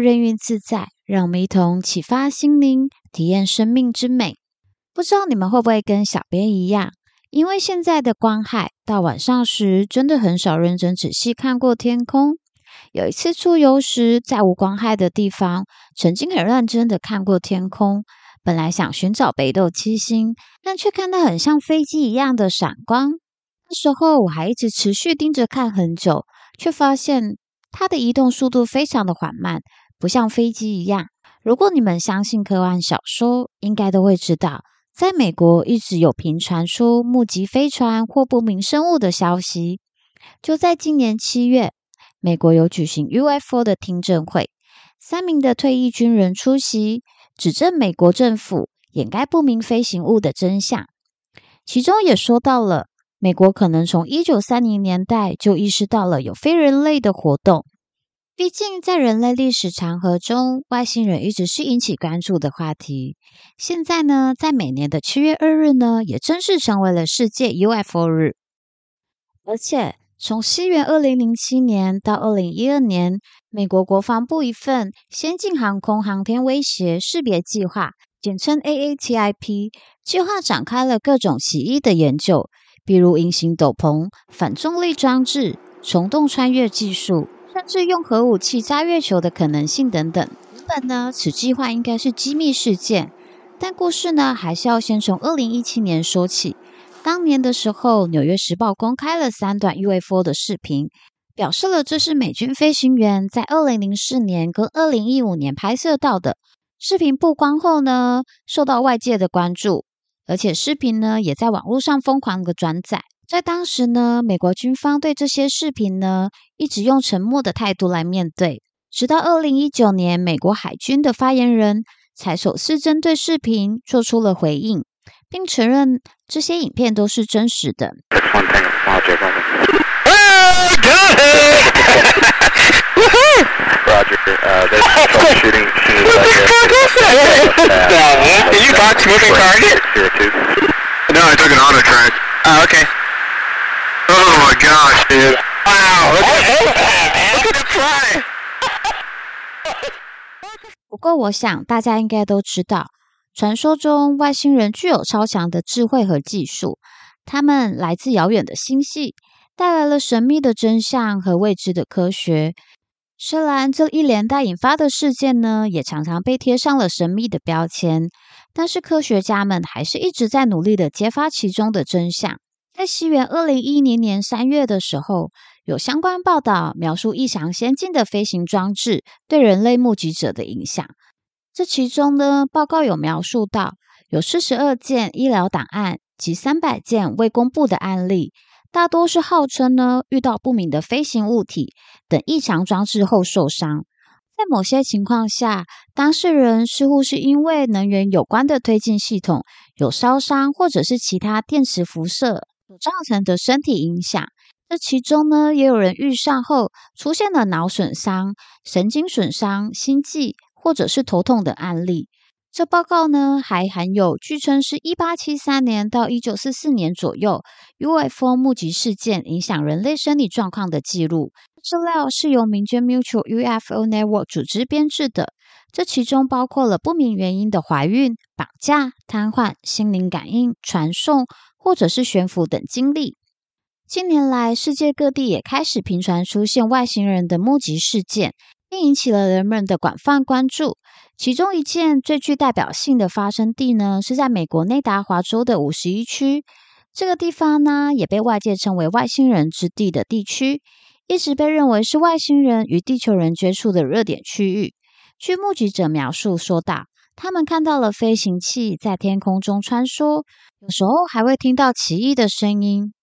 任运自在，让我们一同启发心灵，体验生命之美。不知道你们会不会跟小编一样，因为现在的光害，到晚上时真的很少认真仔细看过天空。有一次出游时，在无光害的地方，曾经很认真的看过天空。本来想寻找北斗七星，但却看到很像飞机一样的闪光。那时候我还一直持续盯着看很久，却发现它的移动速度非常的缓慢，不像飞机一样。如果你们相信科幻小说，应该都会知道，在美国一直有频传出目击飞船或不明生物的消息。就在今年七月，美国有举行 UFO 的听证会，三名的退役军人出席。指证美国政府掩盖不明飞行物的真相，其中也说到了美国可能从一九三零年代就意识到了有非人类的活动。毕竟在人类历史长河中，外星人一直是引起关注的话题。现在呢，在每年的七月二日呢，也正式成为了世界 UFO 日，而且。从西元二零零七年到二零一二年，美国国防部一份先进航空航天威胁识别计划，简称 AATIP，计划展开了各种奇异的研究，比如隐形斗篷、反重力装置、虫洞穿越技术，甚至用核武器炸月球的可能性等等。原本呢，此计划应该是机密事件，但故事呢，还是要先从二零一七年说起。当年的时候，《纽约时报》公开了三段 UFO 的视频，表示了这是美军飞行员在二零零四年跟二零一五年拍摄到的。视频曝光后呢，受到外界的关注，而且视频呢也在网络上疯狂的转载。在当时呢，美国军方对这些视频呢一直用沉默的态度来面对，直到二零一九年，美国海军的发言人才首次针对视频做出了回应。并承认这些影片都是真实的。oh my god 不过，我想大家应该都知道。传说中，外星人具有超强的智慧和技术，他们来自遥远的星系，带来了神秘的真相和未知的科学。虽然这一连带引发的事件呢，也常常被贴上了神秘的标签，但是科学家们还是一直在努力的揭发其中的真相。在西元二零一零年三月的时候，有相关报道描述异常先进的飞行装置对人类目击者的影响。这其中呢，报告有描述到有四十二件医疗档案及三百件未公布的案例，大多是号称呢遇到不明的飞行物体等异常装置后受伤。在某些情况下，当事人似乎是因为能源有关的推进系统有烧伤，或者是其他电磁辐射所造成的身体影响。这其中呢，也有人遇上后出现了脑损伤、神经损伤、心悸。或者是头痛的案例，这报告呢还含有据称是一八七三年到一九四四年左右 UFO 目击事件影响人类生理状况的记录。资料是由民间 Mutual UFO Network 组织编制的，这其中包括了不明原因的怀孕、绑架、瘫痪、心灵感应、传送或者是悬浮等经历。近年来，世界各地也开始频传出现外星人的目击事件。并引起了人们的广泛关注。其中一件最具代表性的发生地呢，是在美国内达华州的五十一区。这个地方呢，也被外界称为“外星人之地”的地区，一直被认为是外星人与地球人接触的热点区域。据目击者描述说道，他们看到了飞行器在天空中穿梭，有时候还会听到奇异的声音。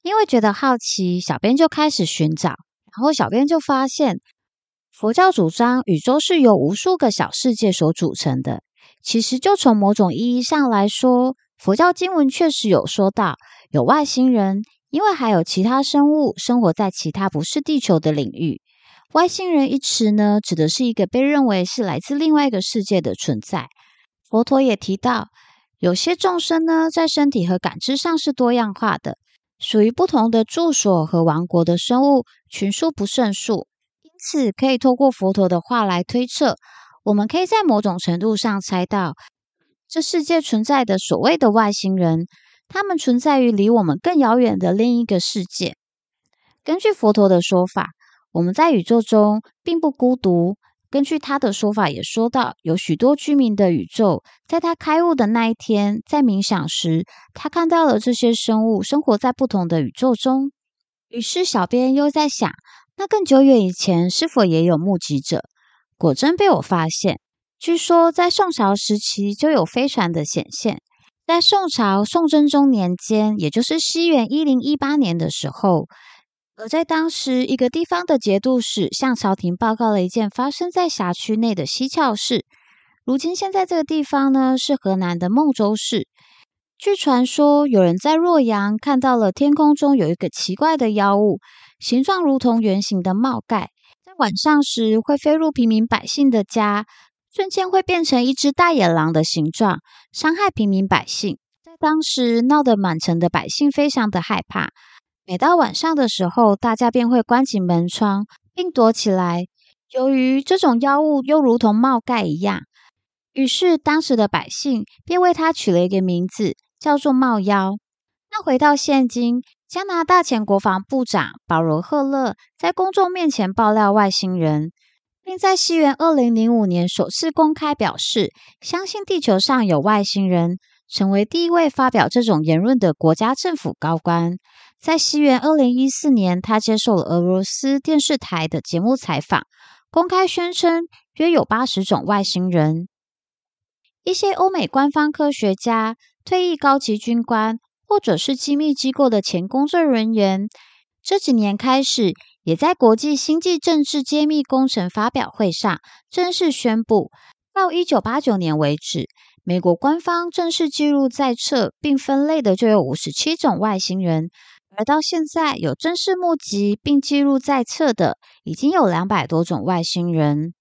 因为觉得好奇，小编就开始寻找，然后小编就发现。佛教主张宇宙是由无数个小世界所组成的。其实，就从某种意义上来说，佛教经文确实有说到有外星人，因为还有其他生物生活在其他不是地球的领域。外星人一词呢，指的是一个被认为是来自另外一个世界的存在。佛陀也提到，有些众生呢，在身体和感知上是多样化的，属于不同的住所和王国的生物群数不胜数。因此可以透过佛陀的话来推测，我们可以在某种程度上猜到，这世界存在的所谓的外星人，他们存在于离我们更遥远的另一个世界。根据佛陀的说法，我们在宇宙中并不孤独。根据他的说法，也说到有许多居民的宇宙，在他开悟的那一天，在冥想时，他看到了这些生物生活在不同的宇宙中。于是，小编又在想，那更久远以前是否也有目击者？果真被我发现。据说，在宋朝时期就有飞船的显现。在宋朝宋真宗年间，也就是西元一零一八年的时候。而在当时，一个地方的节度使向朝廷报告了一件发生在辖区内的蹊跷事。如今，现在这个地方呢，是河南的孟州市。据传说，有人在洛阳看到了天空中有一个奇怪的妖物，形状如同圆形的帽盖，在晚上时会飞入平民百姓的家，瞬间会变成一只大野狼的形状，伤害平民百姓。在当时，闹得满城的百姓非常的害怕。每到晚上的时候，大家便会关紧门窗，并躲起来。由于这种妖物又如同帽盖一样，于是当时的百姓便为它取了一个名字，叫做帽妖。那回到现今，加拿大前国防部长保罗·赫勒在公众面前爆料外星人，并在西元二零零五年首次公开表示相信地球上有外星人，成为第一位发表这种言论的国家政府高官。在西元二零一四年，他接受了俄罗斯电视台的节目采访，公开宣称约有八十种外星人。一些欧美官方科学家、退役高级军官，或者是机密机构的前工作人员，这几年开始，也在国际星际政治揭秘工程发表会上正式宣布，到一九八九年为止，美国官方正式记录在册并分类的就有五十七种外星人。而到现在，有正式目击并记录在册的，已经有两百多种外星人。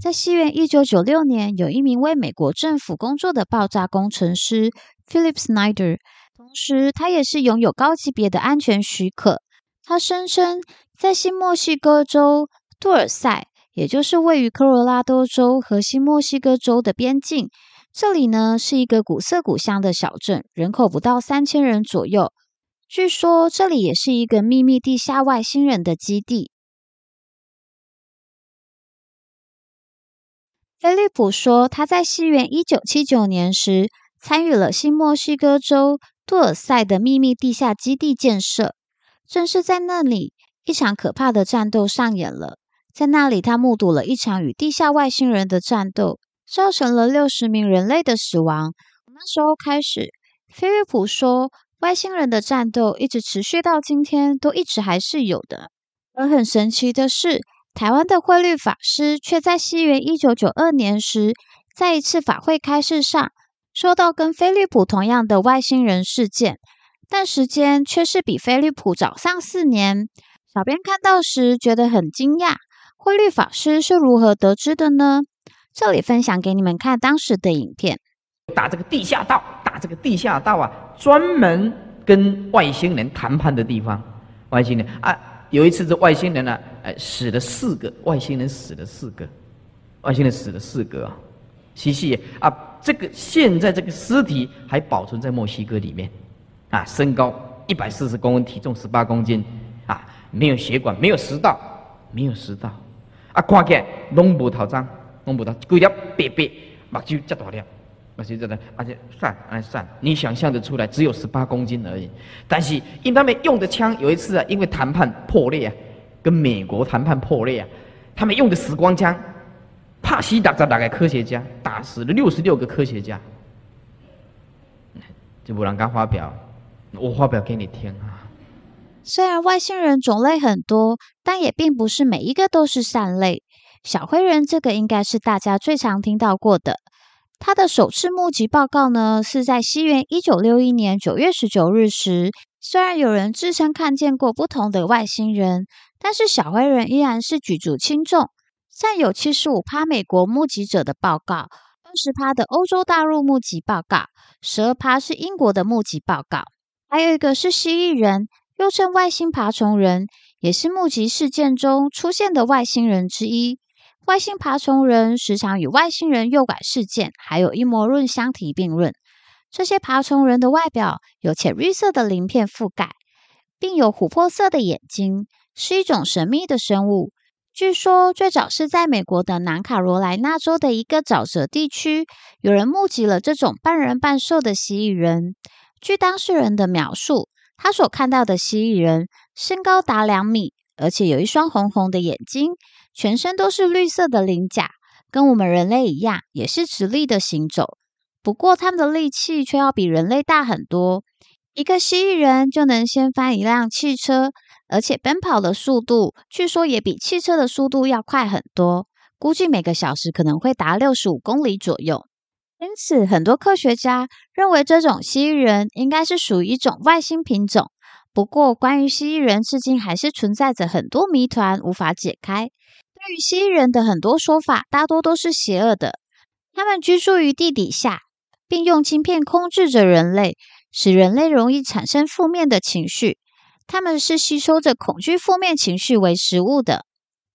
在西元一九九六年，有一名为美国政府工作的爆炸工程师 Philip Snyder，同时他也是拥有高级别的安全许可。他声称，在新墨西哥州杜尔塞，也就是位于科罗拉多州和新墨西哥州的边境，这里呢是一个古色古香的小镇，人口不到三千人左右。据说这里也是一个秘密地下外星人的基地。菲利普说，他在西元一九七九年时参与了新墨西哥州杜尔塞的秘密地下基地建设。正是在那里，一场可怕的战斗上演了。在那里，他目睹了一场与地下外星人的战斗，造成了六十名人类的死亡。那时候开始，菲利普说。外星人的战斗一直持续到今天，都一直还是有的。而很神奇的是，台湾的慧律法师却在西元一九九二年时，在一次法会开示上，说到跟菲利普同样的外星人事件，但时间却是比菲利普早上四年。小编看到时觉得很惊讶，慧律法师是如何得知的呢？这里分享给你们看当时的影片。打这个地下道，这个地下道啊，专门跟外星人谈判的地方。外星人啊，有一次这外星人呢、啊，哎，死了四个，外星人死了四个，外星人死了四个啊，西西啊，这个现在这个尸体还保存在墨西哥里面，啊，身高一百四十公分，体重十八公斤，啊，没有血管，没有食道，没有食道，啊，看起来拢无头脏，拢无头，规条白白，目睭遮大了。而且这的，而且算，哎算，你想象的出来，只有十八公斤而已。但是因他们用的枪，有一次啊，因为谈判破裂啊，跟美国谈判破裂啊，他们用的死光枪，帕西打在打给科学家，打死了六十六个科学家。就不让刚发表，我发表给你听啊。虽然外星人种类很多，但也并不是每一个都是善类。小灰人这个应该是大家最常听到过的。他的首次目击报告呢，是在西元一九六一年九月十九日时。虽然有人自称看见过不同的外星人，但是小灰人依然是举足轻重，占有七十五趴美国目击者的报告，二十趴的欧洲大陆目击报告，十二趴是英国的目击报告，还有一个是蜥蜴人，又称外星爬虫人，也是目击事件中出现的外星人之一。外星爬虫人时常与外星人诱拐事件还有阴谋论相提并论。这些爬虫人的外表有浅绿色的鳞片覆盖，并有琥珀色的眼睛，是一种神秘的生物。据说最早是在美国的南卡罗来纳州的一个沼泽地区，有人目击了这种半人半兽的蜥蜴人。据当事人的描述，他所看到的蜥蜴人身高达两米，而且有一双红红的眼睛，全身都是绿色的鳞甲，跟我们人类一样，也是直立的行走。不过，他们的力气却要比人类大很多。一个蜥蜴人就能掀翻一辆汽车，而且奔跑的速度据说也比汽车的速度要快很多，估计每个小时可能会达六十五公里左右。因此，很多科学家认为这种蜥蜴人应该是属于一种外星品种。不过，关于蜥蜴人，至今还是存在着很多谜团无法解开。关于蜥蜴人的很多说法，大多都是邪恶的。他们居住于地底下。并用芯片控制着人类，使人类容易产生负面的情绪。他们是吸收着恐惧负面情绪为食物的。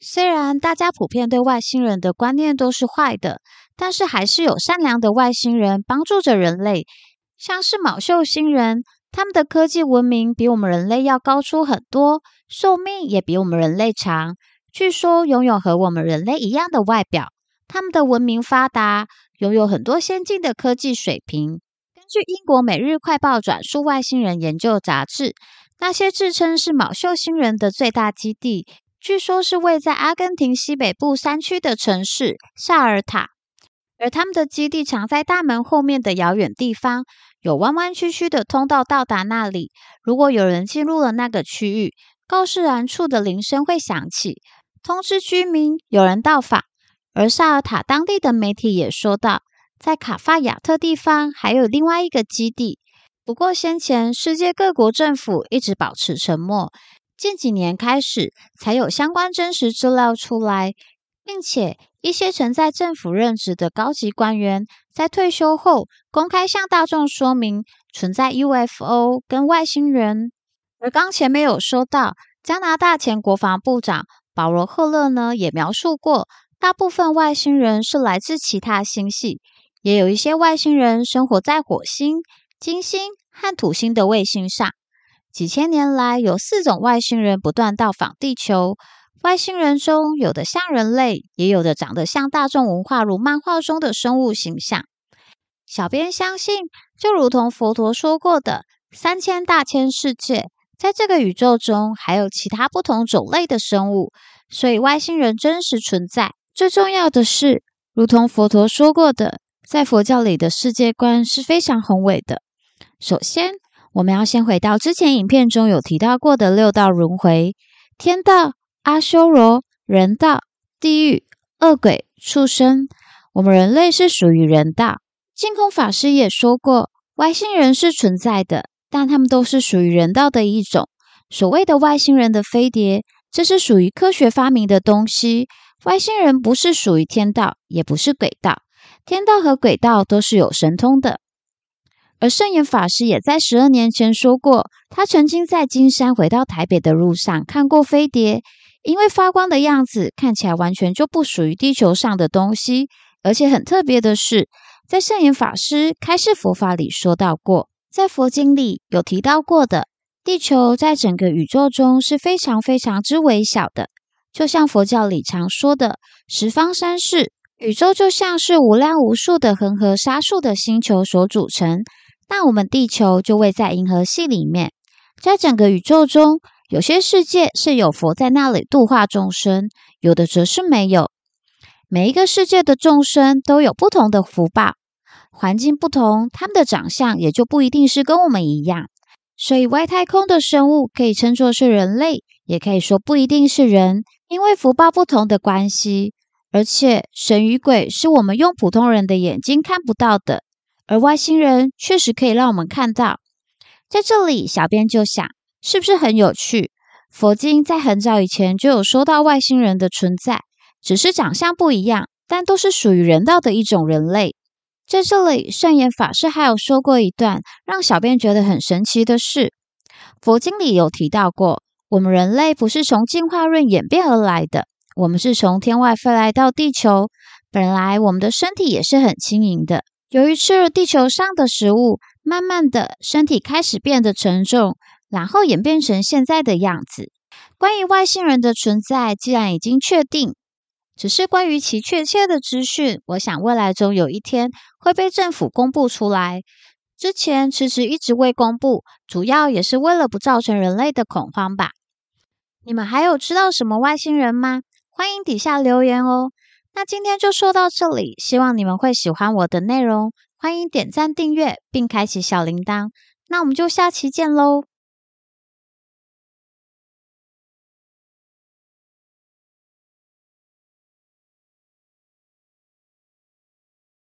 虽然大家普遍对外星人的观念都是坏的，但是还是有善良的外星人帮助着人类。像是昴宿星人，他们的科技文明比我们人类要高出很多，寿命也比我们人类长。据说拥有和我们人类一样的外表。他们的文明发达，拥有很多先进的科技水平。根据英国《每日快报》转述外星人研究杂志，那些自称是昴宿星人的最大基地，据说是位在阿根廷西北部山区的城市萨尔塔，而他们的基地藏在大门后面的遥远地方，有弯弯曲曲的通道到达那里。如果有人进入了那个区域，告示栏处的铃声会响起，通知居民有人到访。而萨尔塔当地的媒体也说到，在卡法亚特地方还有另外一个基地。不过先前世界各国政府一直保持沉默，近几年开始才有相关真实资料出来，并且一些曾在政府任职的高级官员在退休后公开向大众说明存在 UFO 跟外星人。而刚前面有说到，加拿大前国防部长保罗·赫勒呢也描述过。大部分外星人是来自其他星系，也有一些外星人生活在火星、金星和土星的卫星上。几千年来，有四种外星人不断到访地球。外星人中有的像人类，也有的长得像大众文化如漫画中的生物形象。小编相信，就如同佛陀说过的“三千大千世界”，在这个宇宙中还有其他不同种类的生物，所以外星人真实存在。最重要的是，如同佛陀说过的，在佛教里的世界观是非常宏伟的。首先，我们要先回到之前影片中有提到过的六道轮回：天道、阿修罗、人道、地狱、恶鬼、畜生。我们人类是属于人道。净空法师也说过，外星人是存在的，但他们都是属于人道的一种。所谓的外星人的飞碟，这是属于科学发明的东西。外星人不是属于天道，也不是鬼道。天道和鬼道都是有神通的。而圣严法师也在十二年前说过，他曾经在金山回到台北的路上看过飞碟，因为发光的样子看起来完全就不属于地球上的东西。而且很特别的是，在圣严法师开示佛法里说到过，在佛经里有提到过的，地球在整个宇宙中是非常非常之微小的。就像佛教里常说的“十方三世”，宇宙就像是无量无数的恒河沙数的星球所组成。那我们地球就位在银河系里面，在整个宇宙中，有些世界是有佛在那里度化众生，有的则是没有。每一个世界的众生都有不同的福报，环境不同，他们的长相也就不一定是跟我们一样。所以，外太空的生物可以称作是人类，也可以说不一定是人。因为福报不同的关系，而且神与鬼是我们用普通人的眼睛看不到的，而外星人确实可以让我们看到。在这里，小编就想，是不是很有趣？佛经在很早以前就有说到外星人的存在，只是长相不一样，但都是属于人道的一种人类。在这里，圣严法师还有说过一段让小编觉得很神奇的事。佛经里有提到过。我们人类不是从进化论演变而来的，我们是从天外飞来到地球。本来我们的身体也是很轻盈的，由于吃了地球上的食物，慢慢的身体开始变得沉重，然后演变成现在的样子。关于外星人的存在，既然已经确定，只是关于其确切的资讯，我想未来中有一天会被政府公布出来。之前迟迟一直未公布，主要也是为了不造成人类的恐慌吧。你们还有知道什么外星人吗？欢迎底下留言哦。那今天就说到这里，希望你们会喜欢我的内容，欢迎点赞、订阅并开启小铃铛。那我们就下期见喽！